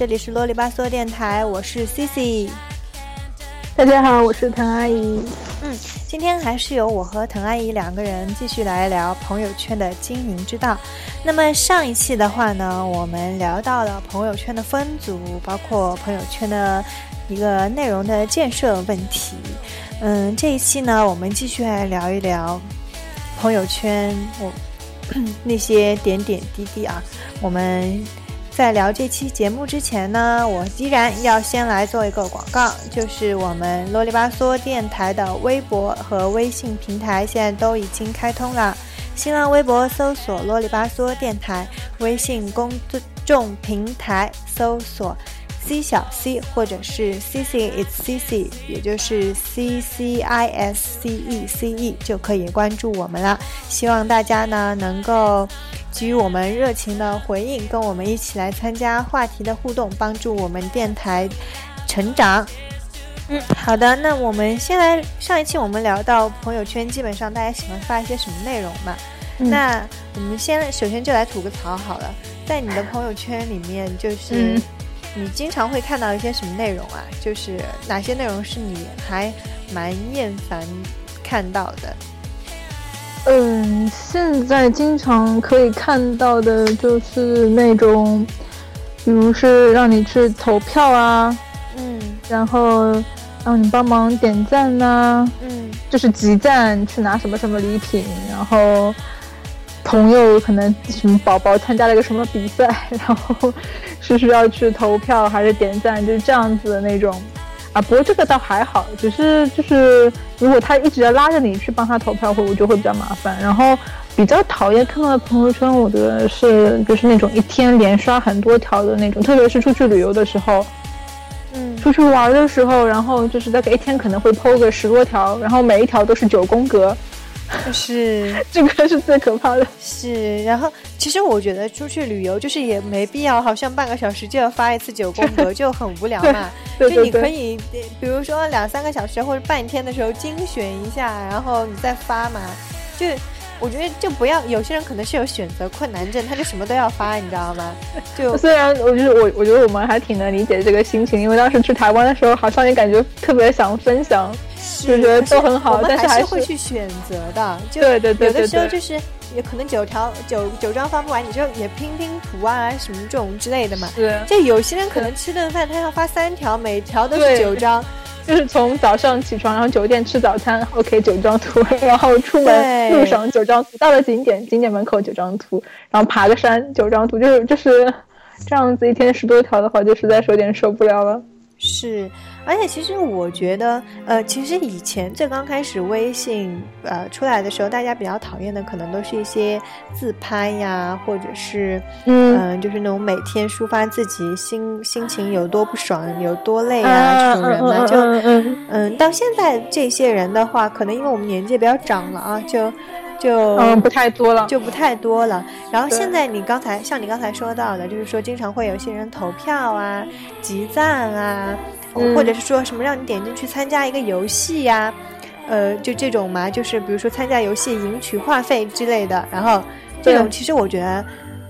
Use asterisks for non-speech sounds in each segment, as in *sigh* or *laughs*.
这里是啰里吧嗦电台，我是 Cici。大家好，我是滕阿姨。嗯，今天还是由我和滕阿姨两个人继续来聊朋友圈的经营之道。那么上一期的话呢，我们聊到了朋友圈的分组，包括朋友圈的一个内容的建设问题。嗯，这一期呢，我们继续来聊一聊朋友圈我 *clears throat* 那些点点滴滴啊。我们。在聊这期节目之前呢，我依然要先来做一个广告，就是我们啰里吧嗦电台的微博和微信平台现在都已经开通了。新浪微博搜索“啰里吧嗦电台”，微信公众平台搜索。C 小 c 或者是 C C it's C C，也就是 C C I S C E C E 就可以关注我们了。希望大家呢能够给予我们热情的回应，跟我们一起来参加话题的互动，帮助我们电台成长。嗯，好的，那我们先来上一期我们聊到朋友圈，基本上大家喜欢发一些什么内容嘛？那我们先首先就来吐个槽好了，在你的朋友圈里面就是。你经常会看到一些什么内容啊？就是哪些内容是你还蛮厌烦看到的？嗯，现在经常可以看到的就是那种，比如是让你去投票啊，嗯，然后让你帮忙点赞呐，嗯，就是集赞去拿什么什么礼品，然后。朋友可能什么宝宝参加了一个什么比赛，*laughs* 然后是需要去投票还是点赞，就是这样子的那种啊。不过这个倒还好，只是就是如果他一直要拉着你去帮他投票，会我就会比较麻烦。然后比较讨厌看到的朋友圈，我觉得是就是那种一天连刷很多条的那种，特别是出去旅游的时候，嗯，出去玩的时候，然后就是大概一天可能会 PO 个十多条，然后每一条都是九宫格。是，这个是最可怕的。是，然后其实我觉得出去旅游就是也没必要，好像半个小时就要发一次九宫格，就很无聊嘛。就你可以，比如说两三个小时或者半天的时候精选一下，然后你再发嘛。就我觉得就不要，有些人可能是有选择困难症，他就什么都要发，你知道吗？就虽然我觉得我我觉得我们还挺能理解这个心情，因为当时去台湾的时候，好像也感觉特别想分享。就觉得都很好，但是还是会去选择的。就对对对，有的时候就是也可能九条九九张发不完，你就也拼拼图啊什么这种之类的嘛。是。就有些人可能吃顿饭他要发三条，每条都是九张。就是从早上起床，然后酒店吃早餐，OK 九张图，*laughs* 然后出门路上九张图，到了景点景点门口九张图，然后爬个山九张图，就是就是这样子一天十多条的话，就实在是有点受不了了。是，而且其实我觉得，呃，其实以前最刚开始微信呃出来的时候，大家比较讨厌的可能都是一些自拍呀，或者是嗯，就是那种每天抒发自己心心情有多不爽、有多累啊这种人嘛。就嗯，到现在这些人的话，可能因为我们年纪比较长了啊，就。就嗯不太多了，就不太多了。然后现在你刚才像你刚才说到的，就是说经常会有些人投票啊、集赞啊，或者是说什么让你点进去参加一个游戏呀，呃，就这种嘛，就是比如说参加游戏赢取话费之类的。然后这种其实我觉得，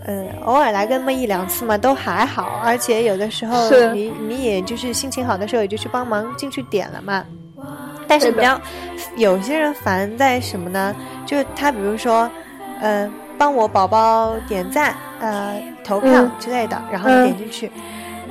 呃，偶尔来个那么一两次嘛都还好，而且有的时候你你也就是心情好的时候也就去帮忙进去点了嘛。但是比较有些人烦在什么呢？就是他比如说，呃，帮我宝宝点赞、呃投票之类的，然后你点进去，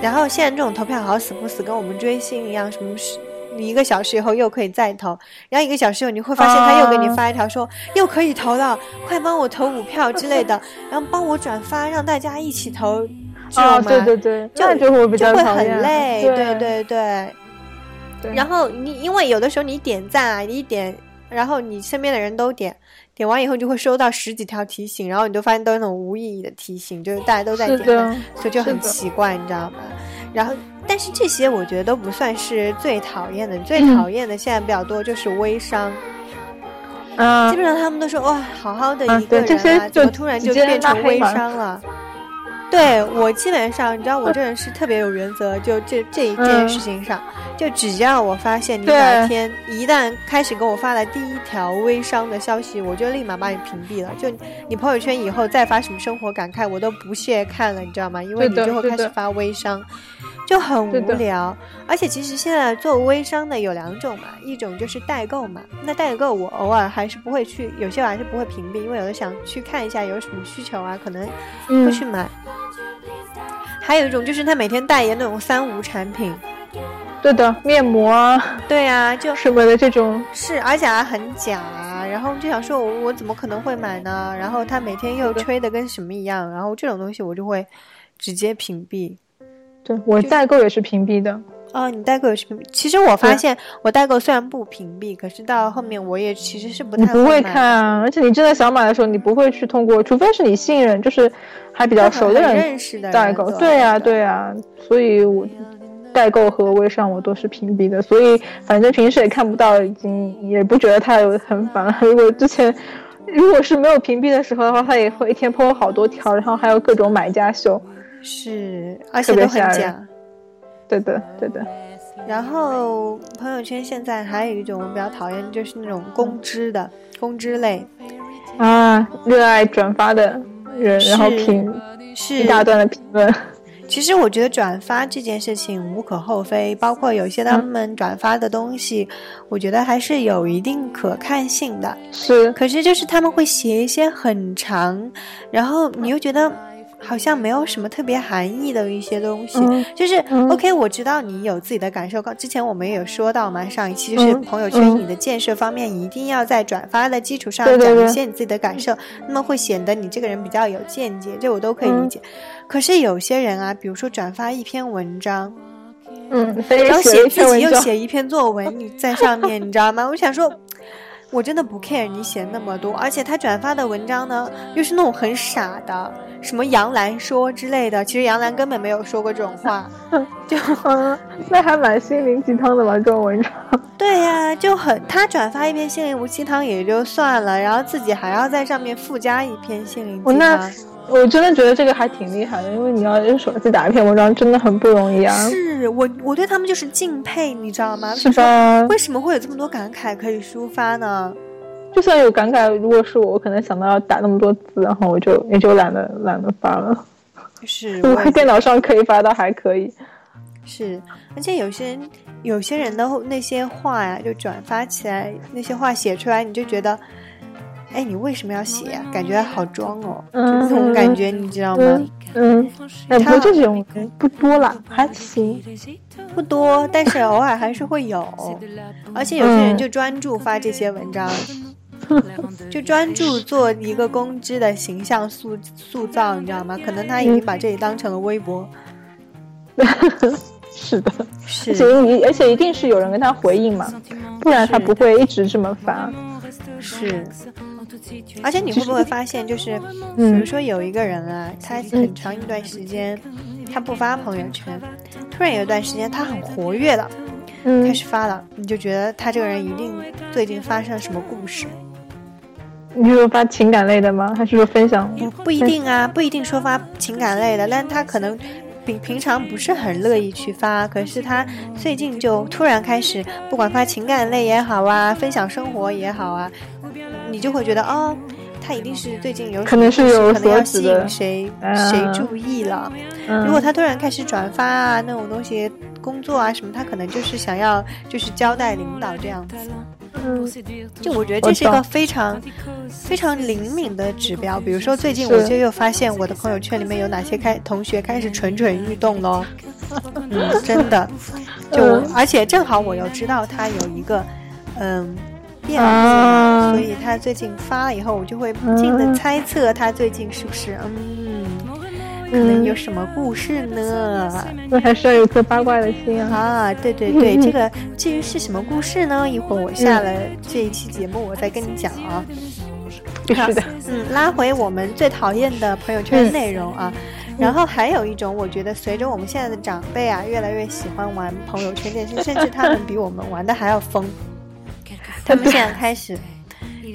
然后现在这种投票好死不死，跟我们追星一样，什么是一个小时以后又可以再投，然后一个小时以后你会发现他又给你发一条说又可以投了，快帮我投五票之类的，*laughs* 然后帮我转发，让大家一起投，知道吗？对对对，就就会就会很累，对对对。然后你因为有的时候你点赞啊，你点，然后你身边的人都点，点完以后就会收到十几条提醒，然后你就发现都是那种无意义的提醒，就是大家都在点，所以就很奇怪，你知道吗？然后，但是这些我觉得都不算是最讨厌的，最讨厌的现在比较多就是微商，嗯，基本上他们都说哇，好好的一个人啊，怎么突然就变成微商了？对我基本上，你知道我这人是特别有原则，就这这一件事情上，就只要我发现你哪天一旦开始给我发了第一条微商的消息，我就立马把你屏蔽了。就你朋友圈以后再发什么生活感慨，我都不屑看了，你知道吗？因为你就会开始发微商。就很无聊，而且其实现在做微商的有两种嘛，一种就是代购嘛。那代购我偶尔还是不会去，有些我还是不会屏蔽，因为有的想去看一下有什么需求啊，可能会去买。还有一种就是他每天代言那种三无产品，对的，面膜啊，对啊，就什么的这种是，而且还很假，然后就想说我我怎么可能会买呢？然后他每天又吹的跟什么一样，然后这种东西我就会直接屏蔽。我代购也是屏蔽的哦，你代购也是屏蔽。其实我发现，我代购虽然不屏蔽，可是到后面我也其实是不太不会看啊。而且你真的想买的时候，你不会去通过，除非是你信任，就是还比较熟的人认识的代购。对呀，对呀。所以我代购和微商我都是屏蔽的。所以反正平时也看不到，已经也不觉得他有很烦了。*laughs* 如果之前如果是没有屏蔽的时候的话，他也会一天 PO 好多条，然后还有各种买家秀。是，而且都很假。对的，对的。然后朋友圈现在还有一种我比较讨厌，就是那种公知的公知类啊，热爱转发的人，然后评是一大段的评论。其实我觉得转发这件事情无可厚非，包括有些他们转发的东西，我觉得还是有一定可看性的。是，可是就是他们会写一些很长，然后你又觉得。好像没有什么特别含义的一些东西，就是 OK，我知道你有自己的感受。刚之前我们也有说到嘛，上一期就是朋友圈你的建设方面，一定要在转发的基础上讲一些你自己的感受，那么会显得你这个人比较有见解，这我都可以理解。可是有些人啊，比如说转发一篇文章，嗯，然后写自己又写一篇作文，你在上面，你知道吗？我想说。我真的不 care 你写那么多，而且他转发的文章呢，又是那种很傻的，什么杨澜说之类的。其实杨澜根本没有说过这种话，*laughs* 就那还蛮心灵鸡汤的吧？这种文章。对呀，就很他转发一篇心灵鸡汤也就算了，然后自己还要在上面附加一篇心灵鸡汤。我真的觉得这个还挺厉害的，因为你要用手机打一篇文章，真的很不容易啊。是我，我对他们就是敬佩，你知道吗？是吧？为什么会有这么多感慨可以抒发呢？就算有感慨，如果是我，我可能想到要打那么多字，然后我就也就懒得懒得发了。是，我电脑上可以发，倒还可以。是，而且有些人，有些人的那些话呀，就转发起来，那些话写出来，你就觉得。哎，你为什么要写呀？感觉好装哦，这种感觉你知道吗？嗯，哎，不这种不多了，还行，不多，但是偶尔还是会有。*laughs* 而且有些人就专注发这些文章，就专注做一个公知的形象塑塑造，你知道吗？可能他已经把这里当成了微博。*laughs* 是的，是，而且而且一定是有人跟他回应嘛，不然他不会一直这么发。是。而且你会不会发现，就是比如说有一个人啊，他很长一段时间他不发朋友圈，突然有一段时间他很活跃了，开始发了，你就觉得他这个人一定最近发生了什么故事？你说发情感类的吗？还是说分享？不一定啊，不一定说发情感类的，但他可能平平常不是很乐意去发，可是他最近就突然开始，不管发情感类也好啊，分享生活也好啊。你就会觉得哦，他一定是最近有可能是有可能要吸引谁谁注意了。如果他突然开始转发啊那种东西，工作啊什么，他可能就是想要就是交代领导这样子。嗯，就我觉得这是一个非常非常灵敏的指标。比如说最近我就又发现我的朋友圈里面有哪些开同学开始蠢蠢欲动喽。嗯，*laughs* 真的，就而且正好我又知道他有一个嗯。变了，所以他最近发了以后，我就会不禁的猜测他最近是不是嗯，可能有什么故事呢？那还是要有颗八卦的心啊！啊，对对 *laughs* 对，这个至于是什么故事呢？一会儿我下了这一期节目，我再跟你讲啊。是的，嗯，拉回我们最讨厌的朋友圈内容啊。然后还有一种，我觉得随着我们现在的长辈啊，越来越喜欢玩朋友圈电视，甚至他们比我们玩的还要疯。*laughs* 他们现在开始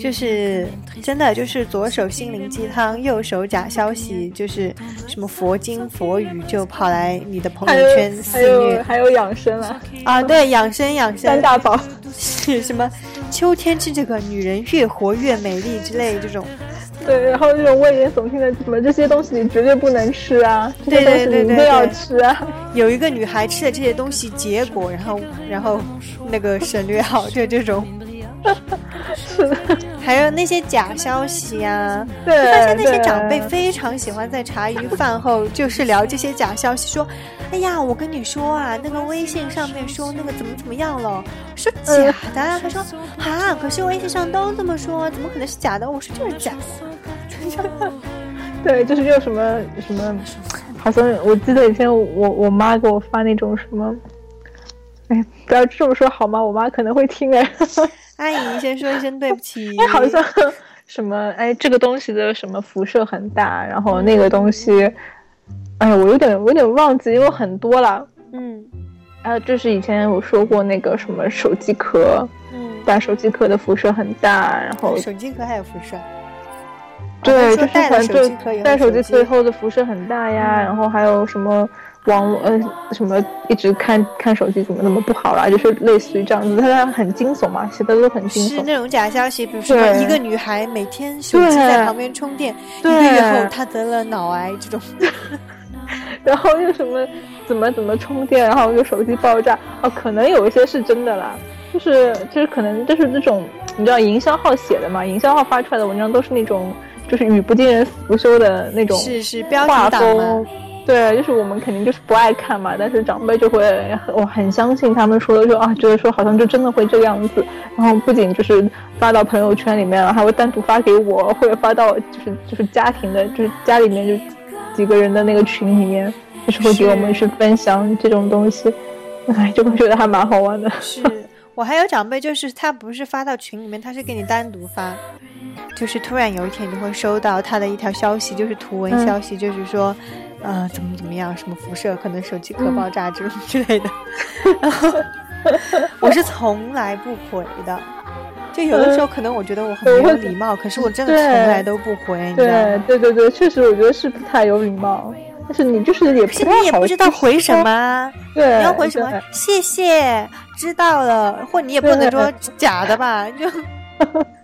就是真的，就是左手心灵鸡汤，右手假消息，就是什么佛经佛语就跑来你的朋友圈肆虐，还有养生啊啊，对，养生养生三大宝是什么？秋天吃这个，女人越活越美丽之类这种。对，然后这种危言耸听的什么这些东西你绝对不能吃啊，这些东西你，一定要吃啊。有一个女孩吃了这些东西，结果然后然后那个省略号，就这种。是的，还有那些假消息呀，对，发现那些长辈非常喜欢在茶余饭后就是聊这些假消息，说，哎呀，我跟你说啊，那个微信上面说那个怎么怎么样了，说假的，他说啊，可是微信上都这么说，怎么可能是假的？我说就是假的，*laughs* 对，就是又什么什么，好像我记得以前我我妈给我发那种什么。哎，不要这么说好吗？我妈可能会听哎。阿姨，先说一声对不起。好像什么哎，这个东西的什么辐射很大，然后那个东西，哎呀，我有点我有点忘记，因为很多了。嗯。还有就是以前我说过那个什么手机壳，嗯，带手机壳的辐射很大，然后手机壳还有辐射。对，就是带手机壳带手机壳以后的辐射很大呀，然后还有什么？网络呃什么一直看看手机怎么那么不好啦？就是类似于这样子，它很惊悚嘛，写的都很惊悚。是那种假消息，比如说一个女孩每天手机在旁边充电，一个月后她得了脑癌这种。*laughs* 然后又什么怎么怎么充电，然后又手机爆炸哦，可能有一些是真的啦，就是就是可能就是那种你知道营销号写的嘛，营销号发出来的文章都是那种就是语不惊人死不休的那种，是是标题党对，就是我们肯定就是不爱看嘛，但是长辈就会我很相信他们说的，说啊，觉得说好像就真的会这个样子。然后不仅就是发到朋友圈里面了，还会单独发给我，或者发到就是就是家庭的，就是家里面就几个人的那个群里面，就是会给我们去分享这种东西。哎，就会觉得还蛮好玩的。是我还有长辈，就是他不是发到群里面，他是给你单独发，就是突然有一天你会收到他的一条消息，就是图文消息，就是说。呃，怎么怎么样？什么辐射？可能手机壳爆炸之之类的。*laughs* 然后我是从来不回的，就有的时候可能我觉得我很没有礼貌，可是我真的从来都不回。对对对对，确实我觉得是不太有礼貌。但是你就是也不你也不知道回什么，对，你要回什么？谢谢，知道了。或你也不能说假的吧？就。*laughs*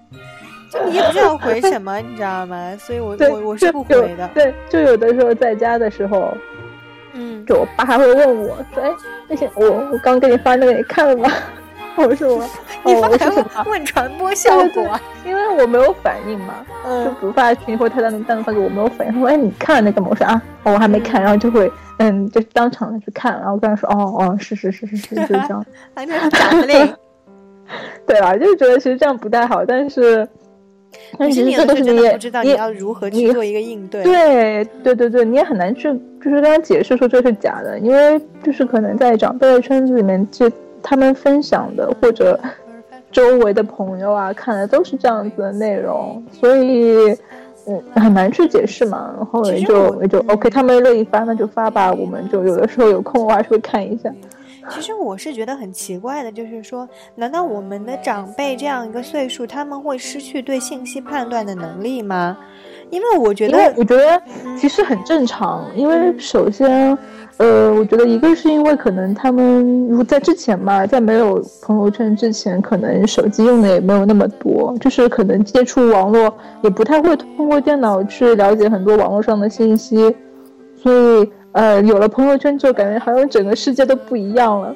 就你也不知道回什么，你知道吗？*laughs* 所以我我我是不回的。对，就有的时候在家的时候，嗯，就我爸还会问我说：“哎，那些我我刚给你发那个你看了吗？” *laughs* 我说：“我 *laughs* 你发什么？问传播效果？因为我没有反应嘛，就不发群或他单独单独发给我没有反应。他说：“哎，你看了那个吗？”我说：“啊，我还没看。”然后就会嗯，就当场的去看，然后跟他说：“哦哦，是是是是是，就这样。”还那是假的嘞。对啊，就是觉得其实这样不太好，但是。但是你这都是你不知道你要如何去做一个应对。对对对对，你也很难去就是跟他解释说这是假的，因为就是可能在长辈的圈子里面，就他们分享的或者周围的朋友啊看的都是这样子的内容，所以嗯很难去解释嘛。然后也就也就 OK，他们乐意发那就发吧，我们就有的时候有空的话就会看一下。其实我是觉得很奇怪的，就是说，难道我们的长辈这样一个岁数，他们会失去对信息判断的能力吗？因为我觉得，我觉得其实很正常。因为首先，呃，我觉得一个是因为可能他们如果在之前嘛，在没有朋友圈之前，可能手机用的也没有那么多，就是可能接触网络也不太会通过电脑去了解很多网络上的信息，所以。呃，有了朋友圈之后，感觉好像整个世界都不一样了，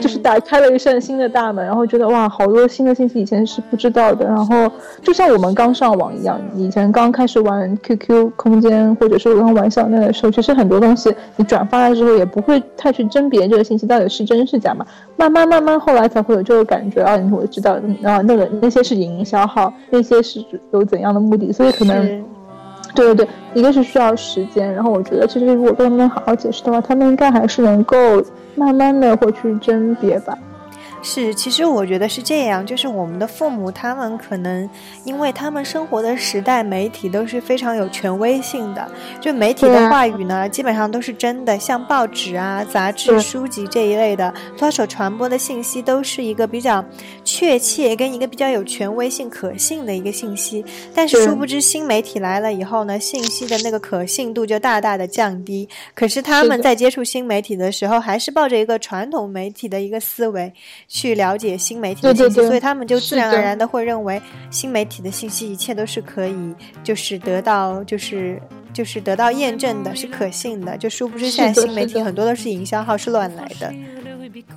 就是打开了一扇新的大门，然后觉得哇，好多新的信息以前是不知道的。然后就像我们刚上网一样，以前刚开始玩 QQ 空间或者是刚玩小奈的时候，其实很多东西你转发了之后也不会太去甄别这个信息到底是真是假嘛。慢慢慢慢后来才会有这个感觉啊，我知道啊，那个那些是营销号，那些是有怎样的目的，所以可能。对对对，一个是需要时间，然后我觉得其实如果跟他们好好解释的话，他们应该还是能够慢慢的会去甄别吧。是，其实我觉得是这样，就是我们的父母他们可能，因为他们生活的时代媒体都是非常有权威性的，就媒体的话语呢，基本上都是真的，像报纸啊、杂志、书籍这一类的，它所传播的信息都是一个比较确切跟一个比较有权威性、可信的一个信息。但是殊不知新媒体来了以后呢，信息的那个可信度就大大的降低。可是他们在接触新媒体的时候，还是抱着一个传统媒体的一个思维。去了解新媒体的信息，所以他们就自然而然的会认为新媒体的信息一切都是可以，就是得到，就是就是得到验证的，是可信的。就殊不知现在新媒体很多都是营销号，是乱来的。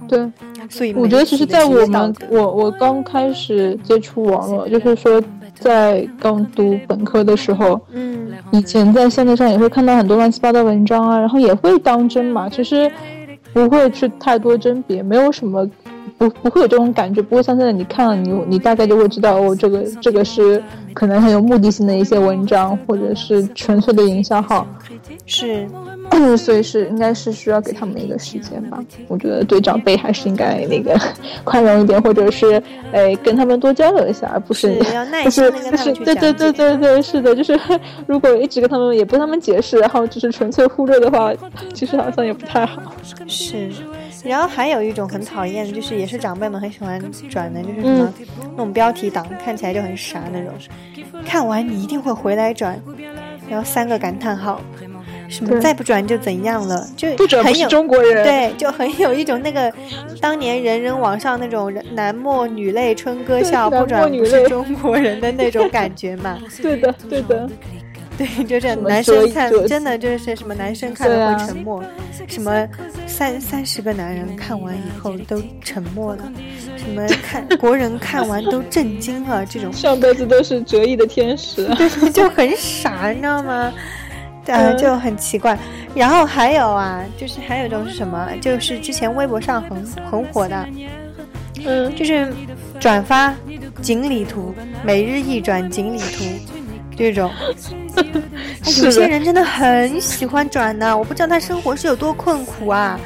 对，所以我觉得其实，在我们我我刚开始接触网络，就是说在刚读本科的时候，嗯，以前在线上也会看到很多乱七八糟文章啊，然后也会当真嘛，其实不会去太多甄别，没有什么。不不会有这种感觉，不会像现在你看了你你大概就会知道哦，这个这个是可能很有目的性的一些文章，或者是纯粹的营销号，是，*clears throat* 所以是应该是需要给他们一个时间吧。我觉得对长辈还是应该那个 *laughs* 宽容一点，或者是哎跟他们多交流一下，而不是不是不是对对对对对是的，就是 *laughs* 如果一直跟他们也不跟他们解释，然后就是纯粹忽略的话，其实好像也不太好。是。然后还有一种很讨厌的，就是也是长辈们很喜欢转的，就是什么那种标题党，看起来就很傻那种。看完你一定会回来转，然后三个感叹号，什么再不转就怎样了，就很有中国人，对，就很有一种那个当年人人网上那种男默女泪春歌笑，不转不是中国人的那种感觉嘛。*laughs* 对的，对的。对，就这男生看，真的就是什么男生看了会沉默，什么三三十个男人看完以后都沉默了，什么看国人看完都震惊了，这种上辈子都是折翼的天使，对，就很傻，你知道吗？对，就很奇怪。然后还有啊，就是还有一种是什么？就是之前微博上很很火的，嗯，就是转发锦鲤图，每日一转锦鲤图。这种，有些人真的很喜欢转呢。我不知道他生活是有多困苦啊，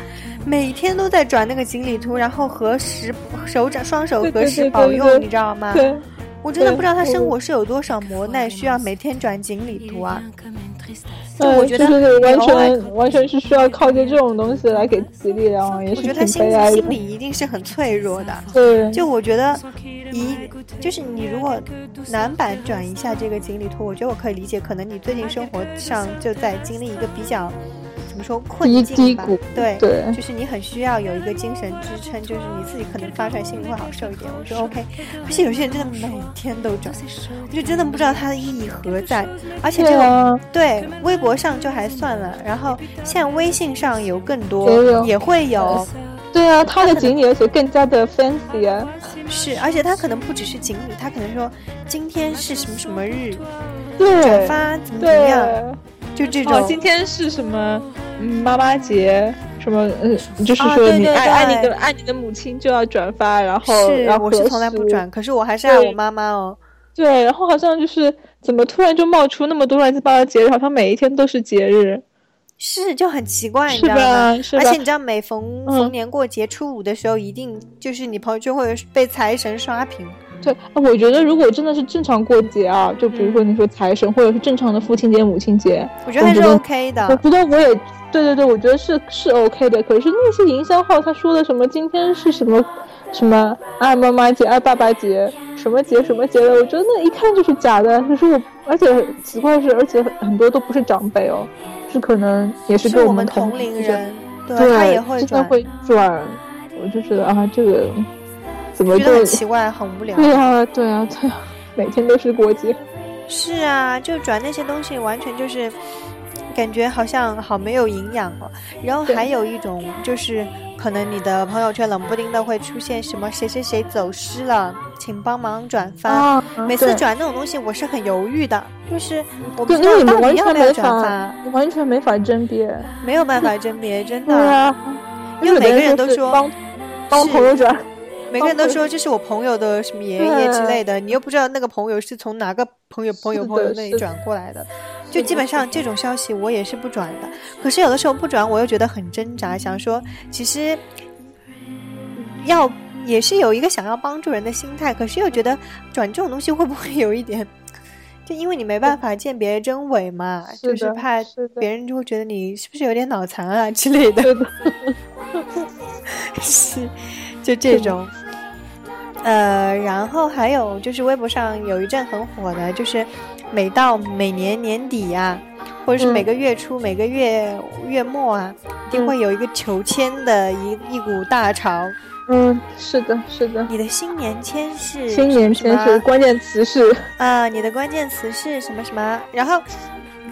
每天都在转那个锦鲤图，然后合十，手掌双手合十保佑，你知道吗？我真的不知道他生活是有多少磨难，需要每天转锦鲤图啊。就我觉得完全完全是需要靠着这种东西来给自己力量，也是我觉得他心心里一定是很脆弱的。对，就我觉得一就是你如果男版转一下这个锦鲤图，我觉得我可以理解，可能你最近生活上就在经历一个比较。怎么说困境吧？对，就是你很需要有一个精神支撑，就是你自己可能发出来心里会好受一点。我说 OK，而且有些人真的每天都转，我就真的不知道它的意义何在。而且这个对微博上就还算了，然后现在微信上有更多，也会有。对啊，他的锦鲤而且更加的 fancy 啊。是，而且他可能不只是锦鲤，他可能说今天是什么什么日，转发怎么怎么样。就这种，今天是什么嗯妈妈节？什么嗯，就是说你爱爱你的爱你的母亲就要转发，然后然后我是从来不转，可是我还是爱我妈妈哦。对，然后好像就是怎么突然就冒出那么多乱七八糟节日，好像每一天都是节日，是就很奇怪，你知道吗？而且你知道，每逢逢年过节初五的时候，一定就是你朋友圈会被财神刷屏。对，我觉得如果真的是正常过节啊，就比如说你说财神，或者是正常的父亲节、母亲节，我觉得还是 OK 的。我觉得我也，对对对，我觉得是是 OK 的。可是那些营销号他说的什么今天是什么什么爱妈妈节、爱爸爸节，什么节什么节的，我觉得那一看就是假的。可是我，而且奇怪是，而且很多都不是长辈哦，是可能也是跟我们同龄人，对，他也会转，会转。我就觉得啊，这个。觉得很奇怪，很无聊。对啊，对啊，对啊，每天都是过节。是啊，就转那些东西，完全就是感觉好像好没有营养哦。然后还有一种就是，可能你的朋友圈冷不丁的会出现什么谁谁谁走失了，请帮忙转发。每次转那种东西，我是很犹豫的，就是我不知道到底要不要转发，完全没法甄别，没有办法甄别，真的。对啊，因为每个人都说帮帮朋友转。每个人都说这是我朋友的什么爷爷之类的，你又不知道那个朋友是从哪个朋友朋友朋友那里转过来的，*laughs* 就基本上这种消息我也是不转的。可是有的时候不转，我又觉得很挣扎，想说其实要也是有一个想要帮助人的心态，可是又觉得转这种东西会不会有一点？就因为你没办法鉴别真伪嘛，就是怕别人就会觉得你是不是有点脑残啊之类的。是，*laughs* 就这种。呃，然后还有就是微博上有一阵很火的，就是每到每年年底啊，或者是每个月初、每个月月末啊，一定会有一个求签的一一股大潮。嗯，是的，是的。你的新年签是？新年签是关键词是？啊，你的关键词是什么什么？然后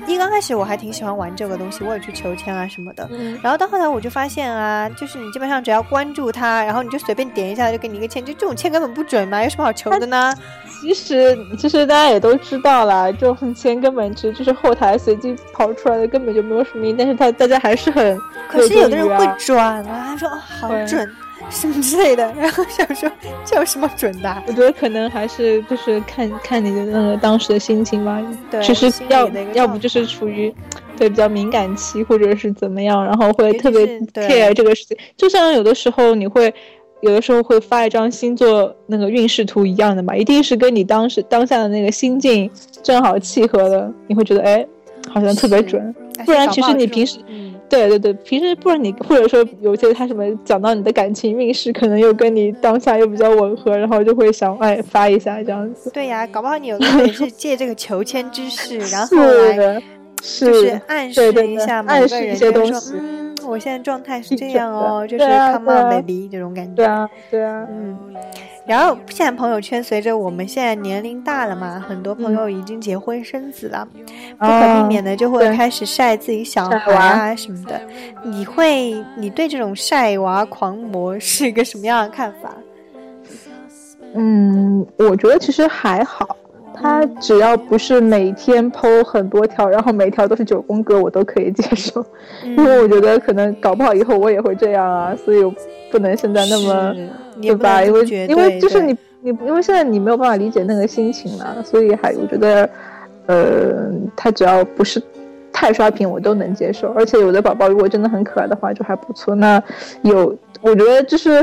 一刚开始我还挺喜欢玩这个东西，我也去求签啊什么的。然后到后来我就发现啊，就是你基本上只要关注他，然后你就随便点一下就给你一个签，就这种签根本不准嘛，有什么好求的呢？其实其实大家也都知道啦，这种签根本就就是后台随机跑出来的，根本就没有什么意义。但是他大家还是很，可是有的人会转啊，他说哦好准。什么之类的，然后想说这有什么准的？我觉得可能还是就是看看你的那个当时的心情吧。对，其实要要不就是处于对比较敏感期，或者是怎么样，然后会特别 care 这个事情。就像有的时候你会有的时候会发一张星座那个运势图一样的嘛，一定是跟你当时当下的那个心境正好契合的，你会觉得哎，好像特别准。不然其实你平时。对对对，平时不然你或者说有些他什么讲到你的感情运势，可能又跟你当下又比较吻合，然后就会想哎发一下这样子。对呀，搞不好你有的也 *laughs* 是借这个求签之势，然后来就是暗示一下某个人，就说嗯，我现在状态是这样哦，就是 come on baby 这种感觉。对啊，对啊，嗯。然后现在朋友圈随着我们现在年龄大了嘛，很多朋友已经结婚生子了，不可避免的就会开始晒自己小孩啊什么的。你会，你对这种晒娃狂魔是一个什么样的看法？嗯，我觉得其实还好，他只要不是每天剖很多条，然后每条都是九宫格，我都可以接受。因为我觉得可能搞不好以后我也会这样啊，所以不能现在那么。对吧？因为因为就是你你因为现在你没有办法理解那个心情嘛，所以还我觉得，呃，他只要不是太刷屏，我都能接受。而且有的宝宝如果真的很可爱的话，就还不错。那有我觉得就是，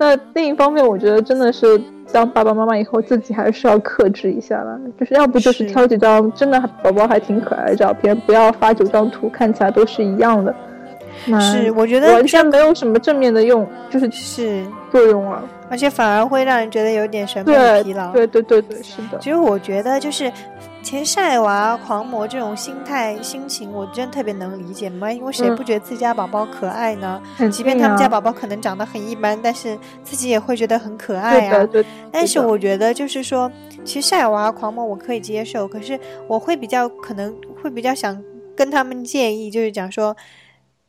那另一方面，我觉得真的是当爸爸妈妈以后，自己还是要克制一下了。就是要不就是挑几张真的宝宝还挺可爱的照片，不要发九张图看起来都是一样的。是，我觉得完全没有什么正面的用，就是是作用了，而且反而会让人觉得有点审美疲劳。对对对对，是的。其实我觉得就是，其实晒娃狂魔这种心态心情，我真的特别能理解嘛。因为谁不觉得自己家宝宝可爱呢？即便他们家宝宝可能长得很一般，但是自己也会觉得很可爱啊。但是我觉得就是说，其实晒娃狂魔我可以接受，可是我会比较可能会比较想跟他们建议，就是讲说。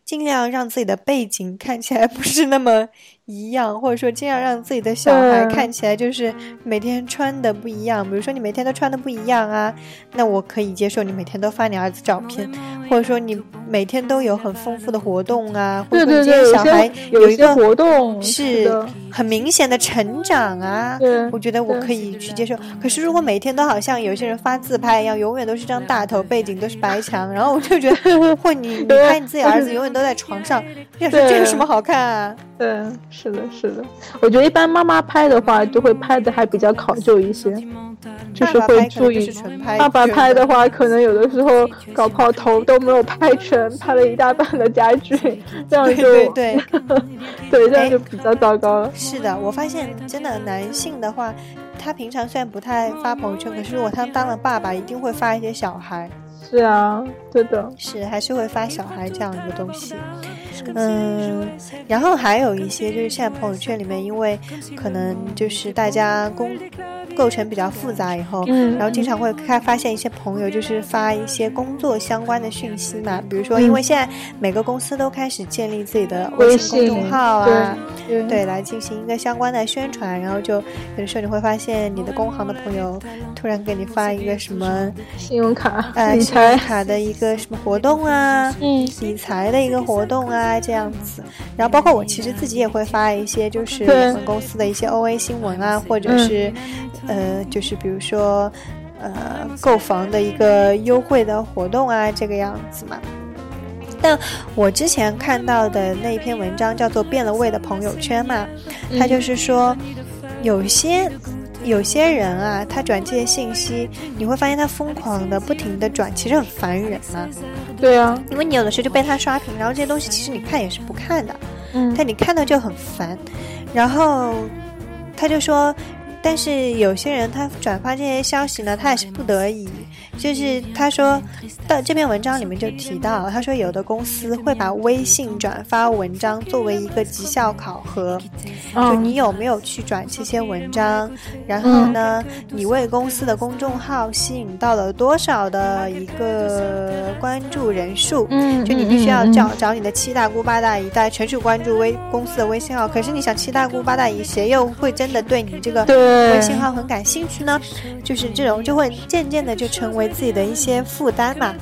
尽量让自己的背景看起来不是那么一样，或者说尽量让自己的小孩看起来就是每天穿的不一样。比如说你每天都穿的不一样啊，那我可以接受你每天都发你儿子照片，或者说你每天都有很丰富的活动啊，或者今天小孩有一个活动是很明显的成长啊，我觉得我可以去接受。可是如果每天都好像有些人发自拍一样，永远都是张大头，背景都是白墙，然后我就觉得，*laughs* 或你你拍你自己儿子永远都。在床上，你说这有什么好看啊？对，是的，是的。我觉得一般妈妈拍的话，就会拍的还比较考究一些，就是会注意。爸爸拍的话，可能有的时候搞泡头都没有拍全，拍了一大半的家具，*laughs* 这样就对对对，*laughs* 这样就比较糟糕了。是的，我发现真的男性的话，他平常虽然不太发朋友圈，可是如果他当了爸爸，一定会发一些小孩。是啊，对的，是还是会发小孩这样一个东西，嗯，然后还有一些就是现在朋友圈里面，因为可能就是大家工构成比较复杂以后，嗯，然后经常会开发现一些朋友就是发一些工作相关的讯息嘛，比如说因为现在每个公司都开始建立自己的微信公众号啊，对，来进行一个相关的宣传，然后就有的时候你会发现你的工行的朋友突然给你发一个什么信用卡，呃。卡的一个什么活动啊？嗯，理财的一个活动啊，这样子。然后包括我其实自己也会发一些，就是我们公司的一些 O A 新闻啊，或者是，呃，就是比如说，呃，购房的一个优惠的活动啊，这个样子嘛。但我之前看到的那一篇文章叫做《变了味的朋友圈》嘛，他就是说，有些有些人啊，他转这些信息，你会发现他疯狂的不停的转，其实很烦人啊。对啊，因为你有的时候就被他刷屏，然后这些东西其实你看也是不看的，嗯，但你看到就很烦，然后他就说。但是有些人他转发这些消息呢，他也是不得已。就是他说到这篇文章里面就提到，他说有的公司会把微信转发文章作为一个绩效考核，就你有没有去转这些文章，然后呢，你为公司的公众号吸引到了多少的一个关注人数，嗯，就你必须要找找你的七大姑八大姨，大家全去关注微公司的微信号。可是你想七大姑八大姨谁又会真的对你这个微信号很感兴趣呢？就是这种就会渐渐的就成为。自己的一些负担嘛，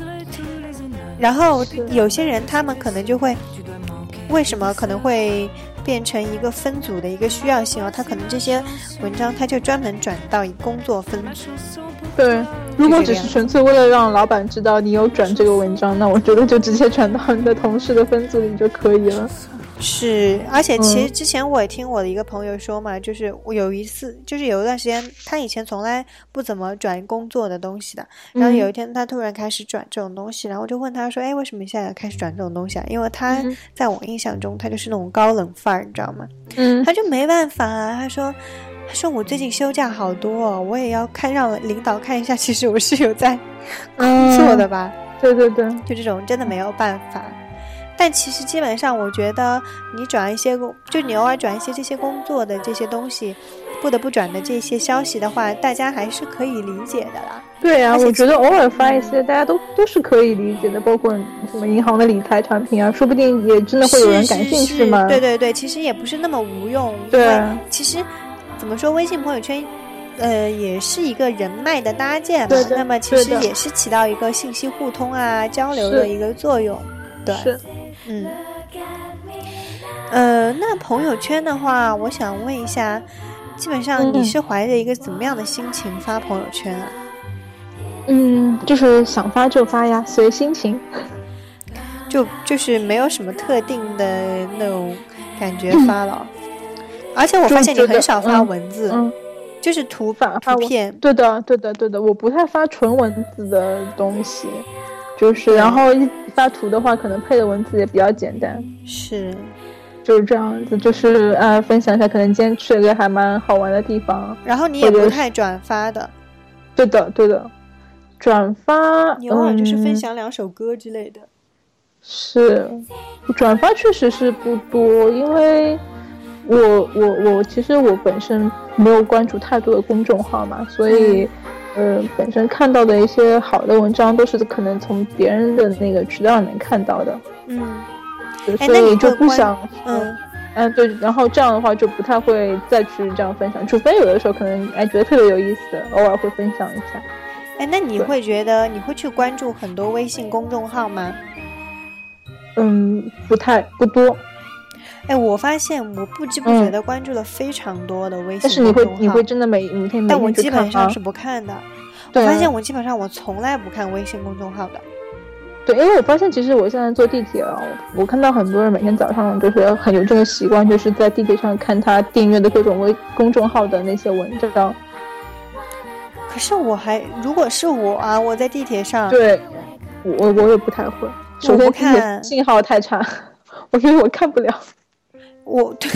然后有些人他们可能就会，为什么可能会变成一个分组的一个需要性哦？他可能这些文章他就专门转到工作分组。对，如果只是纯粹为了让老板知道你有转这个文章，那我觉得就直接转到你的同事的分组里就可以了。是，而且其实之前我也听我的一个朋友说嘛，就是我有一次，就是有一段时间，他以前从来不怎么转工作的东西的，然后有一天他突然开始转这种东西，然后我就问他说：“哎，为什么现在开始转这种东西啊？”因为他在我印象中，他就是那种高冷范儿，你知道吗？嗯，他就没办法啊，他说：“他说我最近休假好多，哦我也要看让领导看一下，*laughs* 其实我是有在工作的吧？”对对对，就这种真的没有办法。但其实基本上，我觉得你转一些工，就你偶尔转一些这些工作的这些东西，不得不转的这些消息的话，大家还是可以理解的啦。对啊，我觉得偶尔发一些，大家都都是可以理解的，包括什么银行的理财产品啊，说不定也真的会有人感兴趣嘛？对对对，其实也不是那么无用。对，其实怎么说，微信朋友圈，呃，也是一个人脉的搭建嘛。那么其实也是起到一个信息互通啊、交流的一个作用。对。嗯，呃，那朋友圈的话，我想问一下，基本上你是怀着一个怎么样的心情发朋友圈啊？嗯，就是想发就发呀，随心情，就就是没有什么特定的那种感觉发了。而且我发现你很少发文字，就是图发图片。对的，对的，对的，我不太发纯文字的东西。就是，然后一发图的话，可能配的文字也比较简单。是，就是这样子，就是啊，分享一下，可能今天去了个还蛮好玩的地方。然后你也不太转发的。对的，对的，转发。你偶尔就是分享两首歌之类的。是，转发确实是不多，因为我我我其实我本身没有关注太多的公众号嘛，所以。呃，本身看到的一些好的文章都是可能从别人的那个渠道里面看到的，嗯，所以就不想，嗯，嗯，对，然后这样的话就不太会再去这样分享，除非有的时候可能哎觉得特别有意思，偶尔会分享一下。哎，那你会觉得你会去关注很多微信公众号吗？嗯，不太不多。哎，我发现我不知不觉的关注了非常多的微信但是你会你会真的每每天每但我基本上是不看的。我发现我基本上我从来不看微信公众号的。对，因为我发现其实我现在坐地铁啊，我看到很多人每天早上就是很有这个习惯，就是在地铁上看他订阅的各种微公众号的那些文章。可是我还如果是我啊，我在地铁上，对，我我也不太会。首先看信号太差，*laughs* 我觉得我看不了。我 *laughs* 对，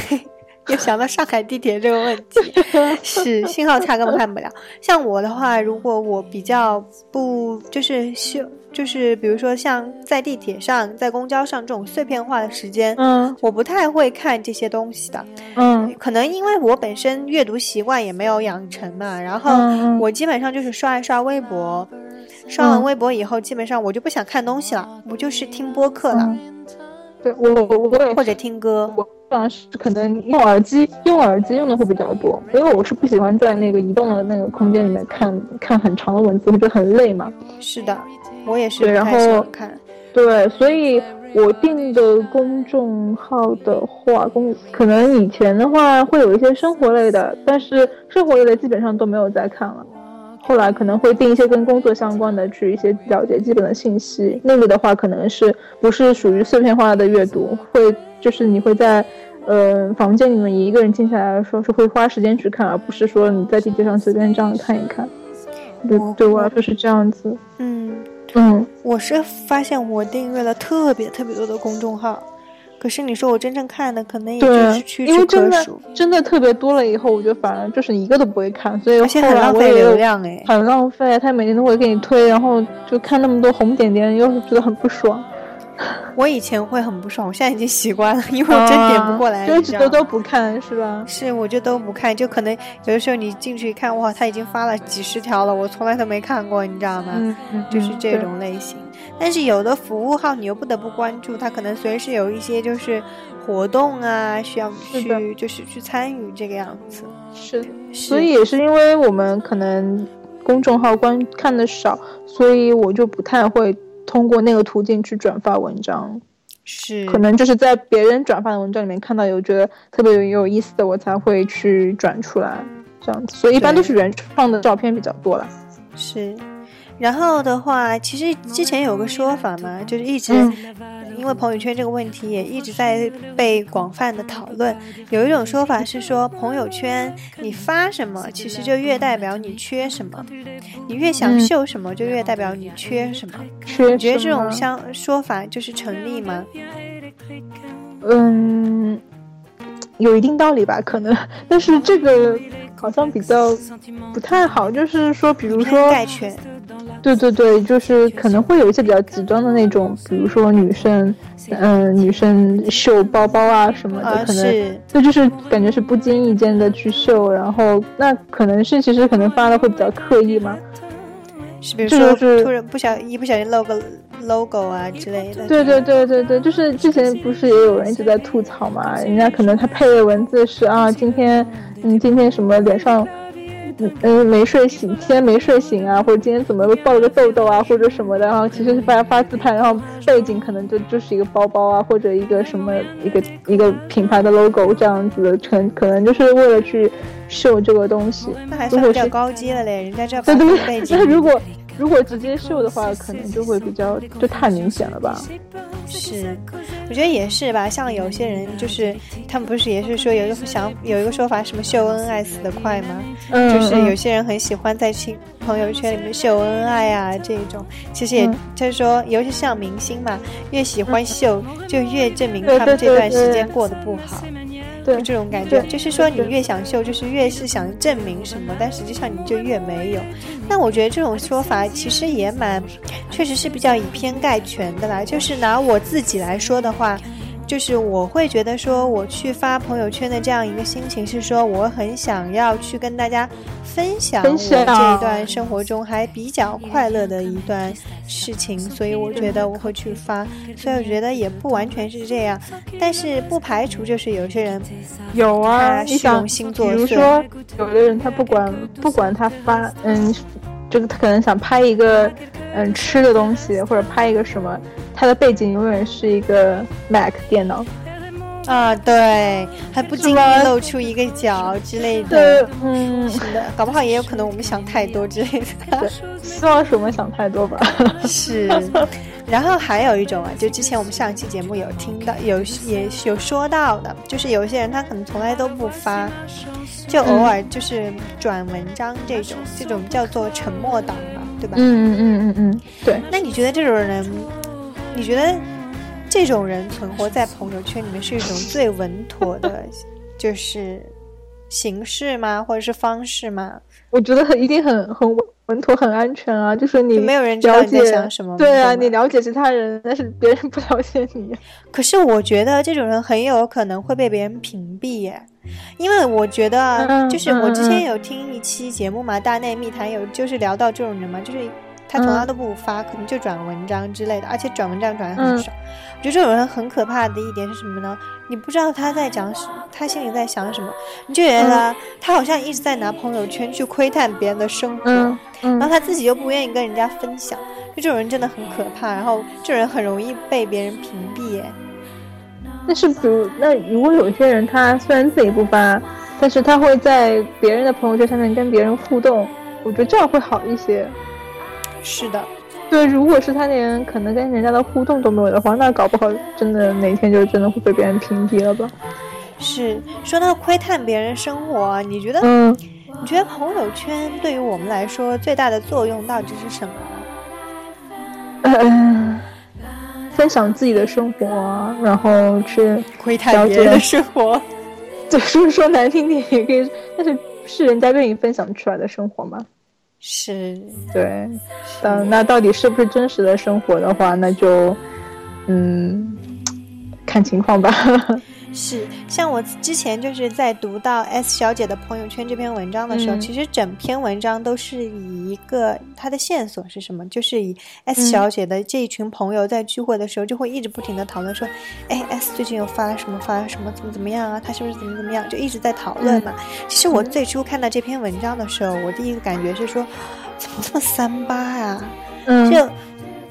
又想到上海地铁这个问题，*laughs* 是信号差根本看不了。像我的话，如果我比较不就是休，就是比如说像在地铁上、在公交上这种碎片化的时间，嗯，我不太会看这些东西的，嗯，可能因为我本身阅读习惯也没有养成嘛，然后我基本上就是刷一刷微博，刷完微博以后，基本上我就不想看东西了，我就是听播客了。对我我我也或者听歌。是可能用耳机，用耳机用的会比较多，因为我是不喜欢在那个移动的那个空间里面看看很长的文字，或者很累嘛。是的，我也是。对，然后看。对，所以我订的公众号的话，公可能以前的话会有一些生活类的，但是生活类的基本上都没有再看了。后来可能会定一些跟工作相关的，去一些了解基本的信息。那个的话，可能是不是属于碎片化的阅读，会就是你会在，呃，房间里面一个人静下来的时候，是会花时间去看，而不是说你在地铁上随便这样看一看。对，对我来说是这样子。嗯嗯，我是发现我订阅了特别特别多的公众号。可是你说我真正看的可能也就是屈指可数，真的特别多了以后，我就反而就是一个都不会看，所以而且很浪费流量哎，很浪费。他每天都会给你推，然后就看那么多红点点，又是觉得很不爽。*laughs* 我以前会很不爽，我现在已经习惯了，*laughs* 因为我真点不过来。就一直都都不看是吧？是，我就都不看，就可能有的时候你进去一看，哇，他已经发了几十条了，我从来都没看过，你知道吗？嗯嗯，就是这种类型。但是有的服务号你又不得不关注，它可能随时有一些就是活动啊，需要去就是去参与这个样子。是，所以也是因为我们可能公众号观看的少，所以我就不太会通过那个途径去转发文章。是，可能就是在别人转发的文章里面看到有觉得特别有有意思的，我才会去转出来这样子。所以一般都是原创的照片比较多了。是。然后的话，其实之前有个说法嘛，就是一直因为朋友圈这个问题也一直在被广泛的讨论。有一种说法是说，朋友圈你发什么，其实就越代表你缺什么；你越想秀什么，就越代表你缺什么。你觉得这种相说法就是成立吗？嗯，有一定道理吧，可能，但是这个好像比较不太好，就是说，比如说。对对对，就是可能会有一些比较极端的那种，比如说女生，嗯，女生秀包包啊什么的，可能这就是感觉是不经意间的去秀，然后那可能是其实可能发的会比较刻意嘛，是比如说突然不小一不小心露个 logo 啊之类的。对对对对对，就是之前不是也有人一直在吐槽嘛，人家可能他配的文字是啊，今天嗯今天什么脸上。嗯，没睡醒，今天没睡醒啊，或者今天怎么爆了个痘痘啊，或者什么的，然后其实是发发自拍，然后背景可能就就是一个包包啊，或者一个什么一个一个品牌的 logo 这样子，可可能就是为了去秀这个东西。那还算比较高级了嘞，人家这对对对，*laughs* 那如果。如果直接秀的话，可能就会比较就太明显了吧。是，我觉得也是吧。像有些人就是，他们不是也是说有一个想有一个说法，什么秀恩爱死得快吗？嗯，就是有些人很喜欢在亲朋友圈里面秀恩爱啊，这种其实也就是说，尤其像明星嘛，越喜欢秀，就越证明他们这段时间过得不好。对这种感觉，就是说你越想秀，就是越是想证明什么，但实际上你就越没有。那我觉得这种说法其实也蛮，确实是比较以偏概全的啦。就是拿我自己来说的话。就是我会觉得说，我去发朋友圈的这样一个心情是说，我很想要去跟大家分享我这一段生活中还比较快乐的一段事情，所以我觉得我会去发。所以我觉得也不完全是这样，但是不排除就是有些人有啊，虚荣心作祟。比如说，有的人他不管不管他发，嗯，这个他可能想拍一个嗯吃的东西，或者拍一个什么。他的背景永远是一个 Mac 电脑，啊，对，还不经意露出一个角之类的，嗯，是的，搞不好也有可能我们想太多之类的，希望是我们想太多吧。*laughs* 是，然后还有一种啊，就之前我们上期节目有听到，有也有说到的，就是有些人他可能从来都不发，就偶尔就是转文章这种，这种叫做沉默党嘛，对吧？嗯嗯嗯嗯嗯，对。那你觉得这种人？你觉得这种人存活在朋友圈里面是一种最稳妥的，*laughs* 就是形式吗？或者是方式吗？我觉得很一定很很稳妥、很安全啊！就是你没有人知道你在想什么，对啊，你了解其他人，但是别人不了解你。*laughs* 可是我觉得这种人很有可能会被别人屏蔽耶，因为我觉得就是我之前有听一期节目嘛，《大内密谈》有就是聊到这种人嘛，就是。他从来都不发，可能就转文章之类的，而且转文章转的很少。我觉得这种人很可怕的一点是什么呢？你不知道他在讲什，他心里在想什么，你就觉得他好像一直在拿朋友圈去窥探别人的生活，然后他自己又不愿意跟人家分享，就这种人真的很可怕。然后这种人很容易被别人屏蔽。但是，比如那如果有些人他虽然自己不发，但是他会在别人的朋友圈上面跟别人互动。我觉得这样会好一些。是的，对，如果是他连可能跟人家的互动都没有的话，那搞不好真的哪天就真的会被别人屏蔽了吧？是，说到窥探别人生活，你觉得？嗯，你觉得朋友圈对于我们来说最大的作用到底是什么？嗯，分享自己的生活，然后去窥探别人的生活。*laughs* 就是说难听点也可以，但是是人家愿意分享出来的生活吗？是，对，但，那到底是不是真实的生活的话，那就，嗯，看情况吧。是，像我之前就是在读到 S 小姐的朋友圈这篇文章的时候，其实整篇文章都是以一个她的线索是什么，就是以 S 小姐的这一群朋友在聚会的时候就会一直不停的讨论说，哎，S 最近又发什么发什么怎么怎么样啊，她是不是怎么怎么样，就一直在讨论嘛。其实我最初看到这篇文章的时候，我第一个感觉是说，怎么这么三八啊？嗯。就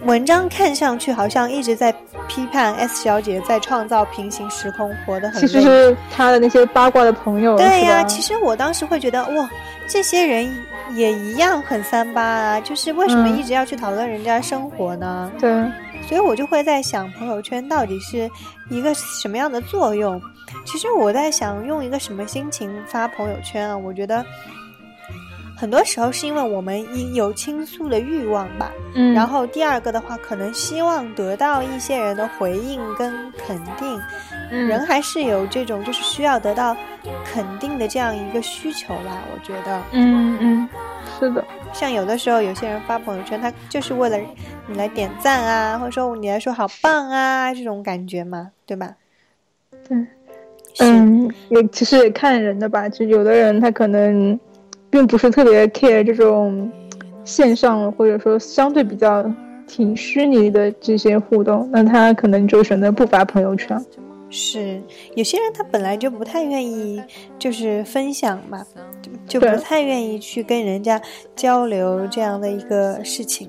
文章看上去好像一直在批判 S 小姐在创造平行时空，活得很其实是她的那些八卦的朋友。对呀，其实我当时会觉得哇，这些人也一样很三八啊，就是为什么一直要去讨论人家生活呢？对，所以我就会在想，朋友圈到底是一个什么样的作用？其实我在想，用一个什么心情发朋友圈啊？我觉得。很多时候是因为我们有倾诉的欲望吧，嗯，然后第二个的话，可能希望得到一些人的回应跟肯定，嗯，人还是有这种就是需要得到肯定的这样一个需求吧，我觉得，嗯嗯，是的，像有的时候有些人发朋友圈，他就是为了你来点赞啊，或者说你来说好棒啊这种感觉嘛，对吧？对，嗯，也其实也看人的吧，就有的人他可能。并不是特别 care 这种线上或者说相对比较挺虚拟的这些互动，那他可能就选择不发朋友圈。是，有些人他本来就不太愿意，就是分享嘛，就不太愿意去跟人家交流这样的一个事情。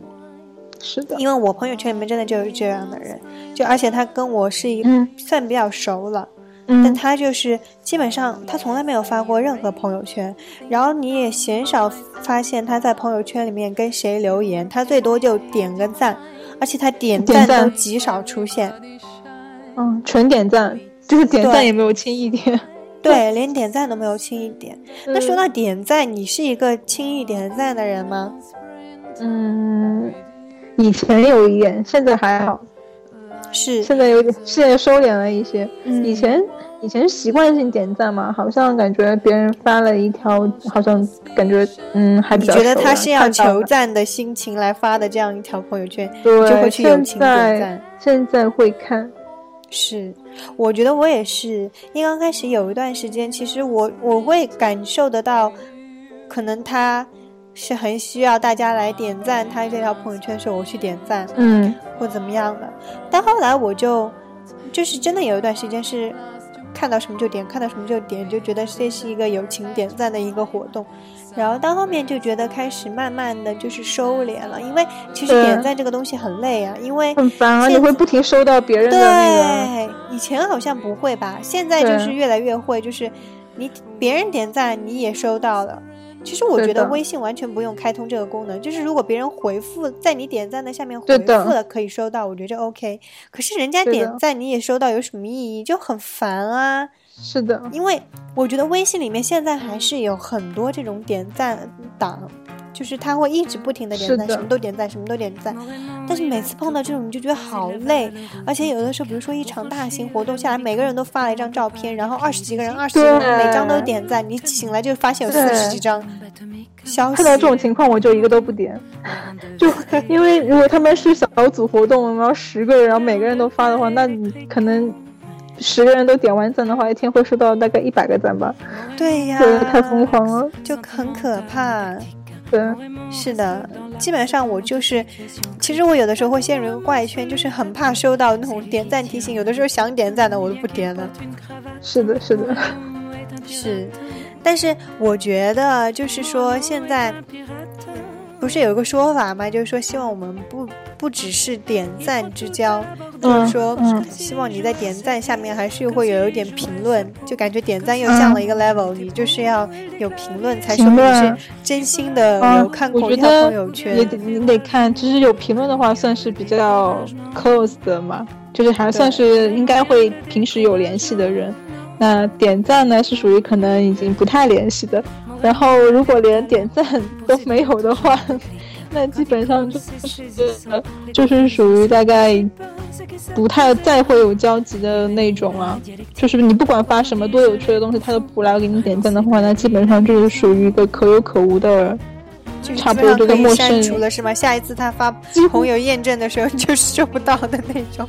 是的，因为我朋友圈里面真的就是这样的人，就而且他跟我是一算比较熟了。但他就是基本上他从来没有发过任何朋友圈，然后你也鲜少发现他在朋友圈里面跟谁留言，他最多就点个赞，而且他点赞都极少出现。嗯，纯点赞，就是点赞也没有轻易点。对，连点赞都没有轻易点。*laughs* 那说到点赞，你是一个轻易点赞的人吗？嗯，以前有一点，现在还好。是，现在有点，现在收敛了一些。以前以前习惯性点赞嘛，好像感觉别人发了一条，好像感觉嗯还比较。你觉得他是要求赞的心情来发的这样一条朋友圈，就会去友情点赞。现在会看，是，我觉得我也是。因为刚开始有一段时间，其实我我会感受得到，可能他。是很需要大家来点赞他这条朋友圈说，我去点赞，嗯，或怎么样的。但后来我就，就是真的有一段时间是，看到什么就点，看到什么就点，就觉得这是一个友情点赞的一个活动。然后到后面就觉得开始慢慢的就是收敛了，因为其实点赞这个东西很累啊，因为很烦啊，你会不停收到别人的那个。以前好像不会吧，现在就是越来越会，就是你别人点赞你也收到了。其实我觉得微信完全不用开通这个功能，就是如果别人回复在你点赞的下面回复了可以收到，我觉得 OK。可是人家点赞你也收到有什么意义？就很烦啊。是的，因为我觉得微信里面现在还是有很多这种点赞党。就是他会一直不停的点赞，什么都点赞，什么都点赞。但是每次碰到这种，你就觉得好累。而且有的时候，比如说一场大型活动下来，每个人都发了一张照片，然后二十几个人，二十几个人每张都点赞，你醒来就发现有四十几张消息。看到这种情况，我就一个都不点。*laughs* 就因为如果他们是小组活动，然后十个人，然后每个人都发的话，那你可能十个人都点完赞的话，一天会收到大概一百个赞吧。对呀，太疯狂了，就很可怕。对，是的，基本上我就是，其实我有的时候会陷入一个怪圈，就是很怕收到那种点赞提醒，有的时候想点赞的我都不点了。是的，是的，是，但是我觉得就是说现在。不是有一个说法吗？就是说希望我们不不只是点赞之交，就是说希望你在点赞下面还是会有一点评论，就感觉点赞又降了一个 level，你就是要有评论才说明是真心的有看过一条朋友圈。也得你得看，其实有评论的话算是比较 close 的嘛，就是还算是应该会平时有联系的人。那点赞呢是属于可能已经不太联系的。然后，如果连点赞都没有的话，那基本上就是就是属于大概不太再会有交集的那种啊。就是你不管发什么多有趣的东西，他都不来给你点赞的话，那基本上就是属于一个可有可无的，差不多这个陌生人了是吗？下一次他发朋友验证的时候，就是收不到的那种。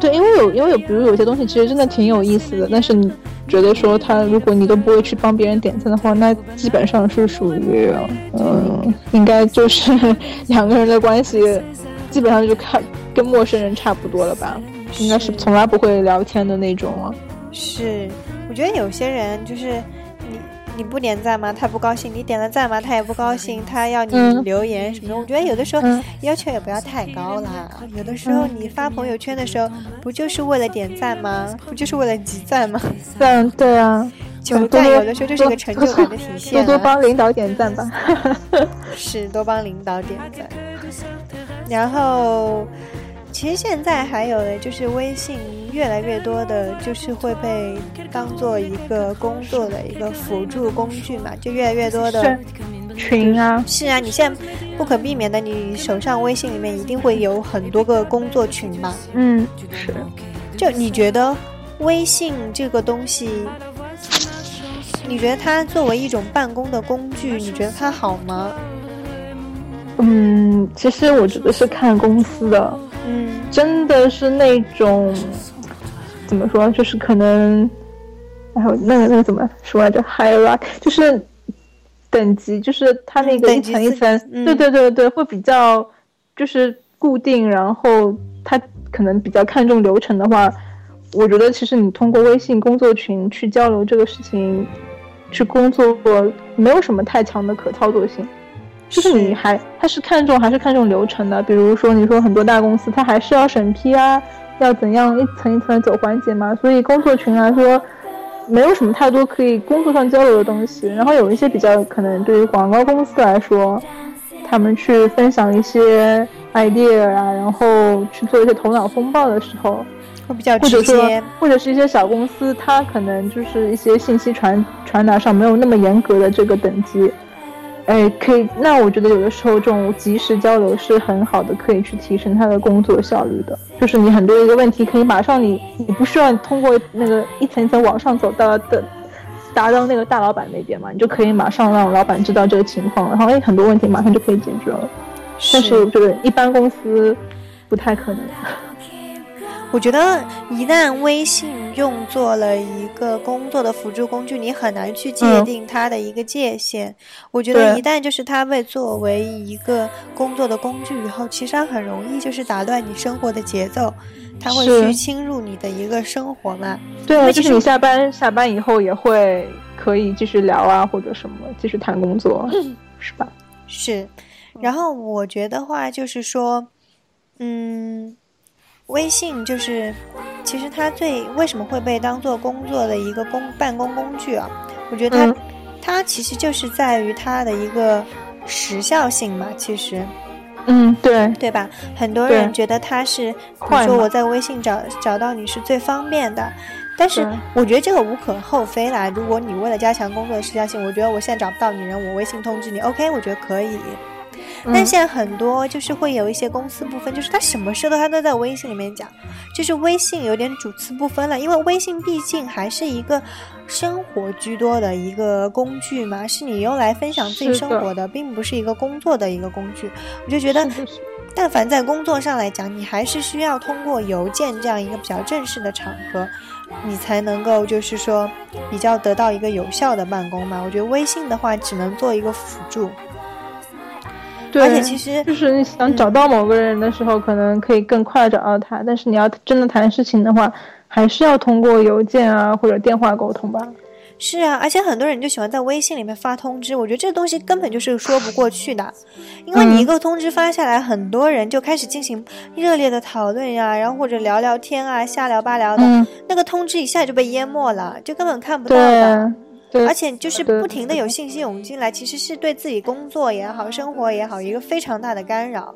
对，因为有，因为有，比如有些东西其实真的挺有意思的，但是你觉得说他，如果你都不会去帮别人点赞的话，那基本上是属于，嗯，应该就是 *laughs* 两个人的关系，基本上就看跟陌生人差不多了吧？应该是从来不会聊天的那种啊。是，我觉得有些人就是。你不点赞吗？他不高兴。你点了赞吗？他也不高兴。他要你留言什么的。我觉得有的时候要求也不要太高啦。有的时候你发朋友圈的时候，不就是为了点赞吗？不就是为了集赞吗？嗯，对啊。求赞有的时候就是一个成就感的体现。多多帮领导点赞吧。是，多帮领导点赞。然后。其实现在还有的就是微信越来越多的，就是会被当做一个工作的一个辅助工具嘛，就越来越多的群啊。是啊，你现在不可避免的，你手上微信里面一定会有很多个工作群嘛。嗯，是。就你觉得微信这个东西，你觉得它作为一种办公的工具，你觉得它好吗？嗯，其实我觉得是看公司的。嗯，真的是那种，怎么说？就是可能，还有那个那个怎么说来着？hierarchy，就是等级，就是它那个一层一层，对对对对，会比较就是固定。然后他可能比较看重流程的话，我觉得其实你通过微信工作群去交流这个事情，去工作没有什么太强的可操作性。就是你还他是看重还是看重流程的？比如说你说很多大公司，他还是要审批啊，要怎样一层一层的走环节嘛。所以工作群来说，没有什么太多可以工作上交流的东西。然后有一些比较可能对于广告公司来说，他们去分享一些 idea 啊，然后去做一些头脑风暴的时候，会比较直接。或者是一些小公司，它可能就是一些信息传传达上没有那么严格的这个等级。哎，可以。那我觉得有的时候这种及时交流是很好的，可以去提升他的工作效率的。就是你很多一个问题，可以马上你你不需要通过那个一层一层往上走到的，达到那个大老板那边嘛，你就可以马上让老板知道这个情况，然后哎很多问题马上就可以解决了。但是这个一般公司不太可能。我觉得一旦微信用作了一个工作的辅助工具，你很难去界定它的一个界限。我觉得一旦就是它被作为一个工作的工具以后，其实它很容易就是打乱你生活的节奏，它会去侵入你的一个生活嘛。对，就是你下班下班以后也会可以继续聊啊，或者什么继续谈工作，*clears throat* 是吧？是。然后我觉得话就是说，嗯。微信就是，其实它最为什么会被当做工作的一个工办公工具啊？我觉得它，它其实就是在于它的一个时效性嘛。其实，嗯，对，对吧？很多人觉得它是，比如说我在微信找找到你是最方便的，但是我觉得这个无可厚非啦。如果你为了加强工作的时效性，我觉得我现在找不到你人，我微信通知你，OK，我觉得可以。但现在很多就是会有一些公司部分，就是他什么事都他都在微信里面讲，就是微信有点主次不分了。因为微信毕竟还是一个生活居多的一个工具嘛，是你用来分享自己生活的，并不是一个工作的一个工具。我就觉得，但凡在工作上来讲，你还是需要通过邮件这样一个比较正式的场合，你才能够就是说比较得到一个有效的办公嘛。我觉得微信的话，只能做一个辅助。而且其实就是你想找到某个人的时候，可能可以更快找到他。但是你要真的谈事情的话，还是要通过邮件啊或者电话沟通吧。是啊，而且很多人就喜欢在微信里面发通知，我觉得这东西根本就是说不过去的，因为你一个通知发下来，很多人就开始进行热烈的讨论呀，然后或者聊聊天啊，瞎聊八聊的，那个通知一下就被淹没了，就根本看不到的。而且就是不停的有信息涌进来，其实是对自己工作也好、生活也好一个非常大的干扰。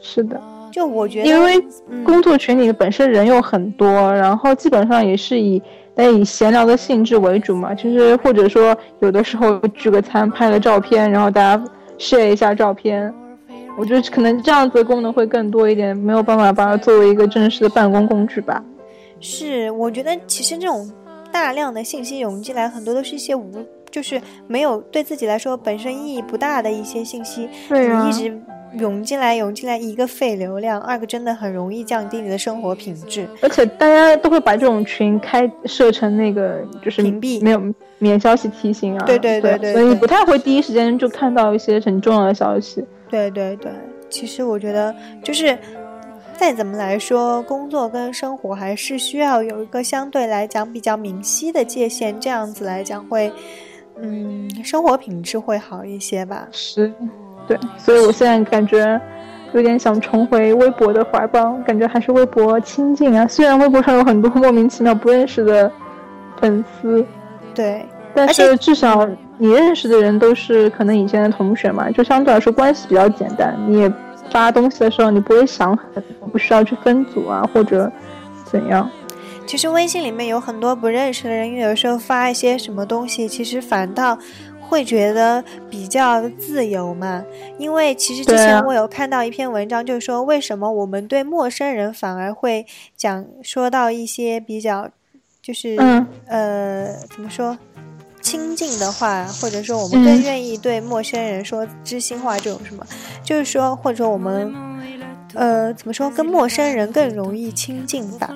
是的，就我觉得，因为工作群里本身人又很多，然后基本上也是以以闲聊的性质为主嘛。就是或者说有的时候聚个餐、拍个照片，然后大家 share 一下照片。我觉得可能这样子的功能会更多一点，没有办法把它作为一个正式的办公工具吧。是，我觉得其实这种。大量的信息涌进来，很多都是一些无，就是没有对自己来说本身意义不大的一些信息，你一直涌进来，涌进来，一个费流量，二个真的很容易降低你的生活品质。而且大家都会把这种群开设成那个就是屏蔽，没有免消息提醒啊。对对对对，所以不太会第一时间就看到一些很重要的消息。对对对，其实我觉得就是。再怎么来说，工作跟生活还是需要有一个相对来讲比较明晰的界限，这样子来讲会，嗯，生活品质会好一些吧。是，对，所以我现在感觉有点想重回微博的怀抱，感觉还是微博亲近啊。虽然微博上有很多莫名其妙不认识的粉丝，对，但是至少你认识的人都是可能以前的同学嘛，就相对来说关系比较简单，你也。发东西的时候，你不会想很，不需要去分组啊，或者怎样。其实微信里面有很多不认识的人，有时候发一些什么东西，其实反倒会觉得比较自由嘛。因为其实之前我有看到一篇文章，就是说为什么我们对陌生人反而会讲说到一些比较，就是呃，怎么说？亲近的话，或者说我们更愿意对陌生人说知心话，这种什么，就是说，或者说我们，呃，怎么说，跟陌生人更容易亲近吧？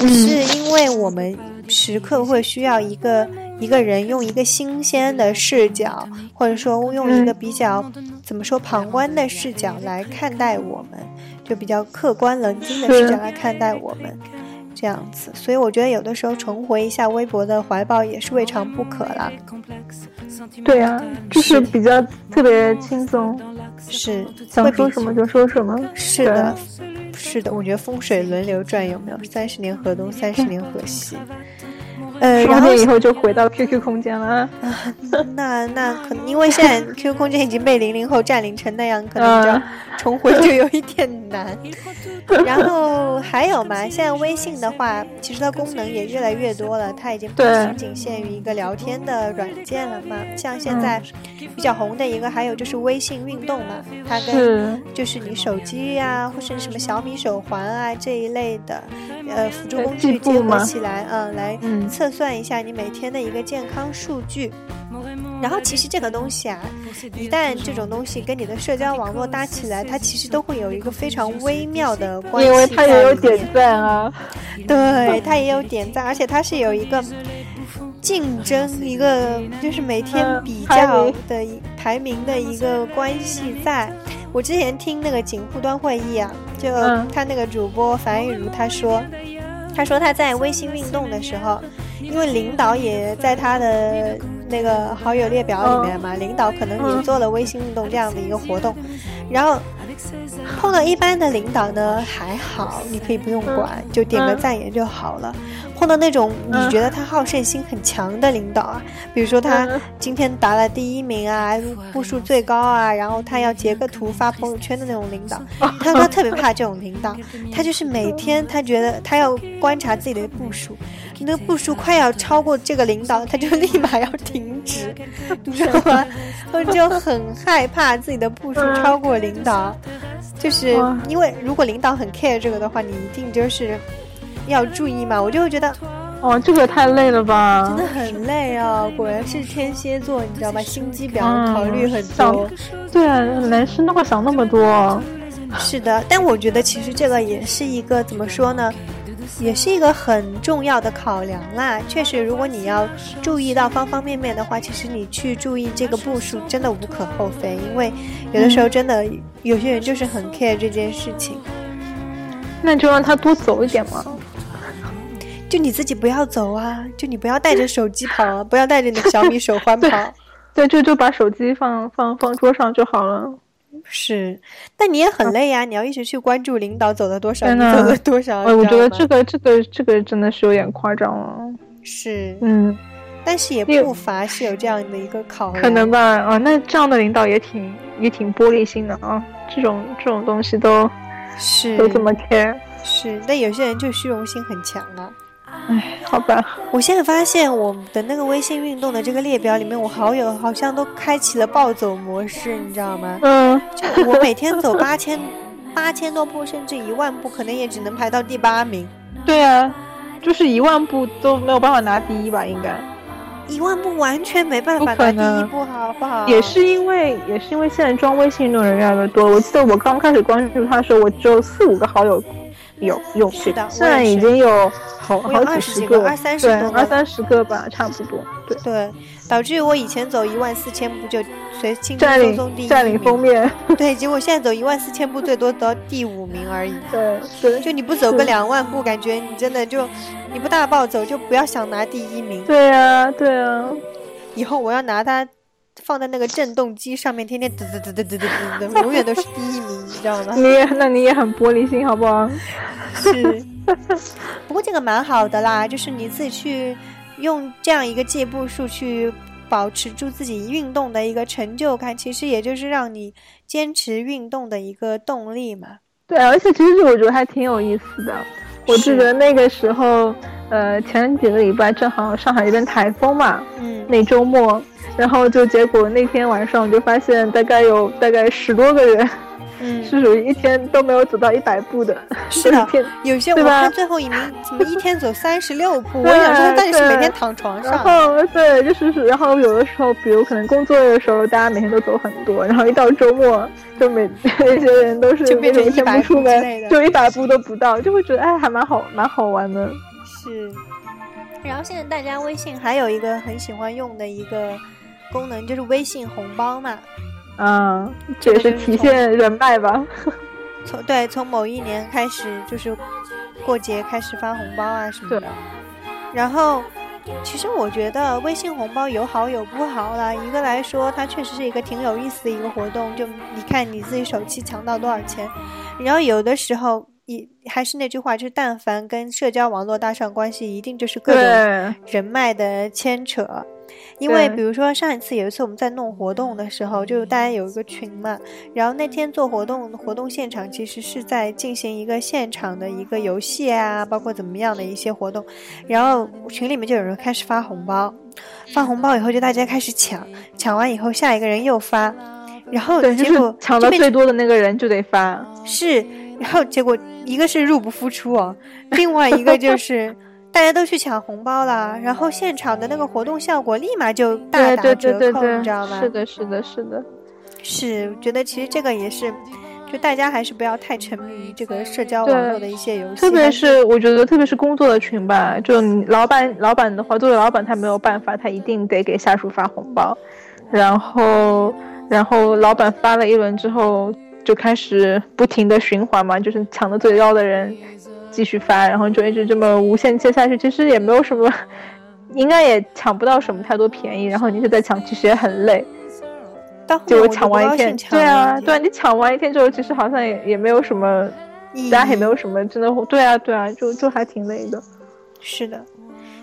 是因为我们时刻会需要一个一个人用一个新鲜的视角，或者说用一个比较怎么说旁观的视角来看待我们，就比较客观冷静的视角来看待我们。这样子，所以我觉得有的时候重回一下微博的怀抱也是未尝不可啦。对呀，就是比较特别轻松，是想说什么就说什么。是的，是的，我觉得风水轮流转有没有？三十年河东，三十年河西。呃，*laughs* 然后以后就回到 QQ 空间了。*laughs* 那那可能因为现在 QQ 空间已经被零零后占领成那样，可能就重回就有一点难。*laughs* 然后还有嘛，现在微信的话，其实它功能也越来越多了，它已经不仅仅限于一个聊天的软件了嘛。像现在比较红的一个，还有就是微信运动嘛，它跟就是你手机啊，或是什么小米手环啊这一类的呃辅助工具结合起来，嗯，来测。算一下你每天的一个健康数据，然后其实这个东西啊，一旦这种东西跟你的社交网络搭起来，它其实都会有一个非常微妙的关系因为它也有点赞啊，对，它也有点赞，而且它是有一个竞争，一个就是每天比较的排名的一个关系。在。我之前听那个锦户端会议啊，就他那个主播樊玉茹他说，他说他在微信运动的时候。因为领导也在他的那个好友列表里面嘛，领导可能也做了微信运动这样的一个活动，然后碰到一般的领导呢还好，你可以不用管，就点个赞也就好了。碰到那种你觉得他好胜心很强的领导啊，比如说他今天达了第一名啊，步数最高啊，然后他要截个图发朋友圈的那种领导，他他特别怕这种领导，他就是每天他觉得他要观察自己的步数。你的步数快要超过这个领导，他就立马要停止，你知道吗？我就很害怕自己的步数超过领导，就是因为如果领导很 care 这个的话，你一定就是要注意嘛。我就会觉得，哦，这个太累了吧？真的很累啊！果然是天蝎座，你知道吧？心机婊，考虑很多。对啊，男生都会想那么多。是的，但我觉得其实这个也是一个怎么说呢？也是一个很重要的考量啦。确实，如果你要注意到方方面面的话，其实你去注意这个步数真的无可厚非。因为有的时候真的有些人就是很 care 这件事情。那就让他多走一点嘛。就你自己不要走啊，就你不要带着手机跑啊，*laughs* 不要带着你的小米手环跑。对，*laughs* 就就把手机放放放桌上就好了。是，但你也很累呀，你要一直去关注领导走了多少，走了多少。我觉得这个这个这个真的是有点夸张了。是，嗯，但是也不乏是有这样的一个考量。可能吧，啊，那这样的领导也挺也挺玻璃心的啊，这种这种东西都，是都这么 care。是，但有些人就虚荣心很强啊。唉，好吧。我现在发现我的那个微信运动的这个列表里面，我好友好像都开启了暴走模式，你知道吗？嗯。就我每天走八千八千多步，甚至一万步，可能也只能排到第八名。对啊，就是一万步都没有办法拿第一吧？应该。一万步完全没办法拿第一步，好不好？也是因为，也是因为现在装微信运动人越来越多。我记得我刚开始关注他的时候，我只有四五个好友。有有是的，现在已经有好好几十个，二三十个，二三十个吧，差不多。对对，导致于我以前走一万四千步就随轻轻松松第一，占领封面。对，结果现在走一万四千步最多得第五名而已。对对，就你不走个两万步，感觉你真的就你不大暴走就不要想拿第一名。对啊对啊，以后我要拿它。放在那个振动机上面，天天嘚嘚嘚嘚嘚嘚嘚嘚，永远都是第一名，你知道吗？你也，那你也很玻璃心，好不好？是，不过这个蛮好的啦，就是你自己去用这样一个计步数去保持住自己运动的一个成就感，其实也就是让你坚持运动的一个动力嘛。对，而且其实我觉得还挺有意思的。我记得那个时候，呃，前几个礼拜正好上海这边台风嘛，嗯，那周末然后就结果那天晚上就发现大概有大概十多个人，嗯，*laughs* 是属于一天都没有走到一百步的，是的，有些我看最后一名怎么一天走三十六步，我想说但是每天躺床上，然后对，就是是，然后有的时候比如可能工作的时候大家每天都走很多，然后一到周末就每 *laughs* 那些人都是就变成一天不出门，就一百步都不到，就会觉得哎还蛮好蛮好玩的，是。然后现在大家微信还有一个很喜欢用的一个。功能就是微信红包嘛，嗯，这也是体现人脉吧。*laughs* 从对，从某一年开始，就是过节开始发红包啊什么的。然后，其实我觉得微信红包有好有不好啦。一个来说，它确实是一个挺有意思的一个活动，就你看你自己手气抢到多少钱。然后有的时候，一还是那句话，就是但凡跟社交网络搭上关系，一定就是各种人脉的牵扯。因为比如说上一次有一次我们在弄活动的时候，就大家有一个群嘛，然后那天做活动，活动现场其实是在进行一个现场的一个游戏啊，包括怎么样的一些活动，然后群里面就有人开始发红包，发红包以后就大家开始抢，抢完以后下一个人又发，然后结果抢到最多的那个人就得发，是，然后结果一个是入不敷出哦，另外一个就是。大家都去抢红包了，然后现场的那个活动效果立马就大打折扣，你知道吗？是的，是的，是的，是觉得其实这个也是，就大家还是不要太沉迷于这个社交网络的一些游戏。特别是我觉得，特别是工作的群吧，就老板老板的话，作为老板他没有办法，他一定得给下属发红包，然后然后老板发了一轮之后，就开始不停的循环嘛，就是抢的最高的人。继续发，然后就一直这么无限切下去，其实也没有什么，*laughs* 应该也抢不到什么太多便宜。然后你一直在抢，其实也很累。就我抢完一天，对啊，对啊，你抢完一天之后，其实好像也也没有什么，大家也没有什么真的，对啊，对啊，就就还挺累的。是的，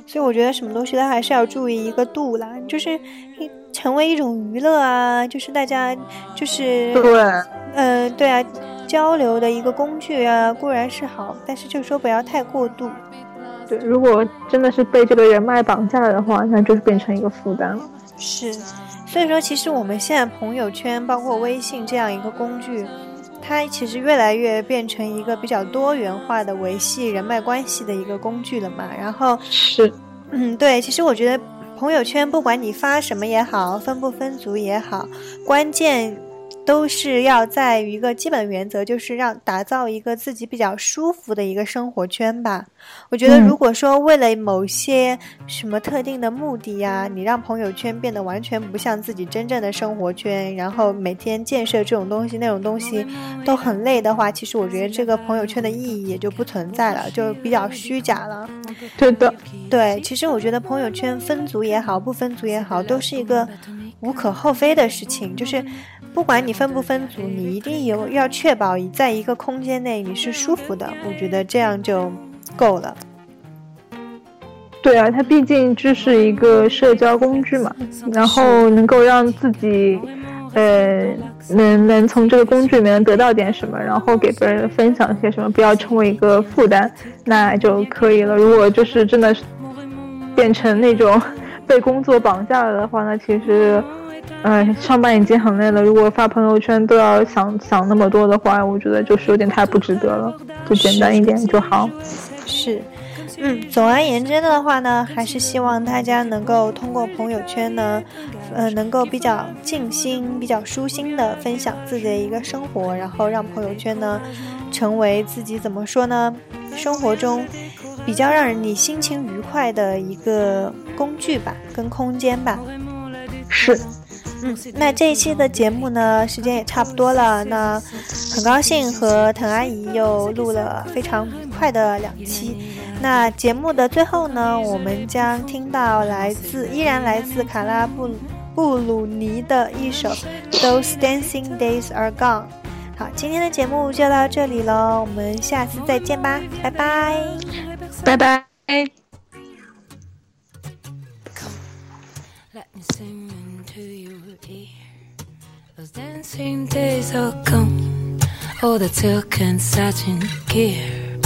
所以我觉得什么东西它还是要注意一个度啦，就是成为一种娱乐啊，就是大家就是对，嗯，对啊。交流的一个工具啊，固然是好，但是就说不要太过度。对，如果真的是被这个人脉绑架了的话，那就是变成一个负担了。是，所以说其实我们现在朋友圈，包括微信这样一个工具，它其实越来越变成一个比较多元化的维系人脉关系的一个工具了嘛。然后是，嗯，对，其实我觉得朋友圈不管你发什么也好，分不分组也好，关键。都是要在于一个基本原则，就是让打造一个自己比较舒服的一个生活圈吧。我觉得，如果说为了某些什么特定的目的呀，你让朋友圈变得完全不像自己真正的生活圈，然后每天建设这种东西、那种东西都很累的话，其实我觉得这个朋友圈的意义也就不存在了，就比较虚假了。对的，对，其实我觉得朋友圈分组也好，不分组也好，都是一个无可厚非的事情。就是不管你分不分组，你一定有要确保在一个空间内你是舒服的。我觉得这样就。够了，对啊，它毕竟就是一个社交工具嘛，然后能够让自己，呃，能能从这个工具里面得到点什么，然后给别人分享些什么，不要成为一个负担，那就可以了。如果就是真的变成那种 *laughs* 被工作绑架了的话，那其实，嗯，上班已经很累了，如果发朋友圈都要想想那么多的话，我觉得就是有点太不值得了，就简单一点就好。是，嗯，总而言之的话呢，还是希望大家能够通过朋友圈呢，呃，能够比较静心、比较舒心的分享自己的一个生活，然后让朋友圈呢，成为自己怎么说呢，生活中比较让人你心情愉快的一个工具吧，跟空间吧。是。嗯，那这一期的节目呢，时间也差不多了。那很高兴和藤阿姨又录了非常愉快的两期。那节目的最后呢，我们将听到来自依然来自卡拉布布鲁尼的一首《Those Dancing Days Are Gone》。好，今天的节目就到这里了，我们下次再见吧，拜拜，拜拜。Those dancing days are gone. All the silk and satin gear.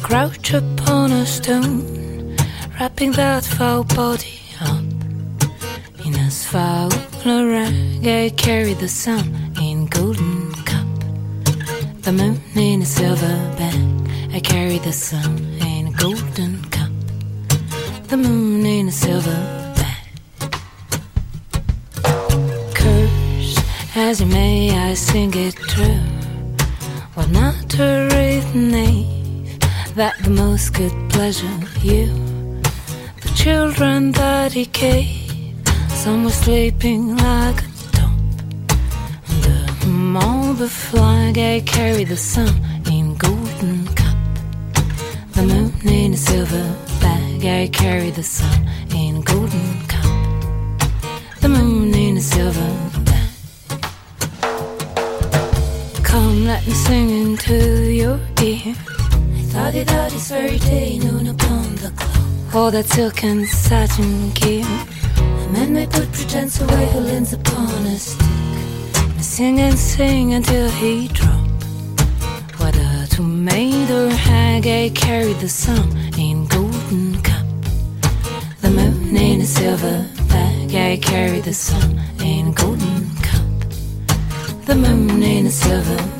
Crouch upon a stone, wrapping that foul body up. In a foul rag, I carry the sun in golden cup. The moon in a silver bag, I carry the sun in golden cup. The moon in a silver As you may, I sing it true. Well, not to read name that the most good pleasure you. The children that he gave, some were sleeping like a dove. The marble flag I carry the sun in golden cup. The moon in a silver bag, I carry the sun in golden cup. The moon in a silver Come, let me sing into your ear. Thoughty thoughty's fairy day, noon upon the clock. All that silk and satin gear. And then they put pretense away who leans upon a stick. I sing and sing until he drop. Whether to maid or hag, I carry the sun in golden cup. The moon in a silver bag, I carry the sun in golden the moon in a silver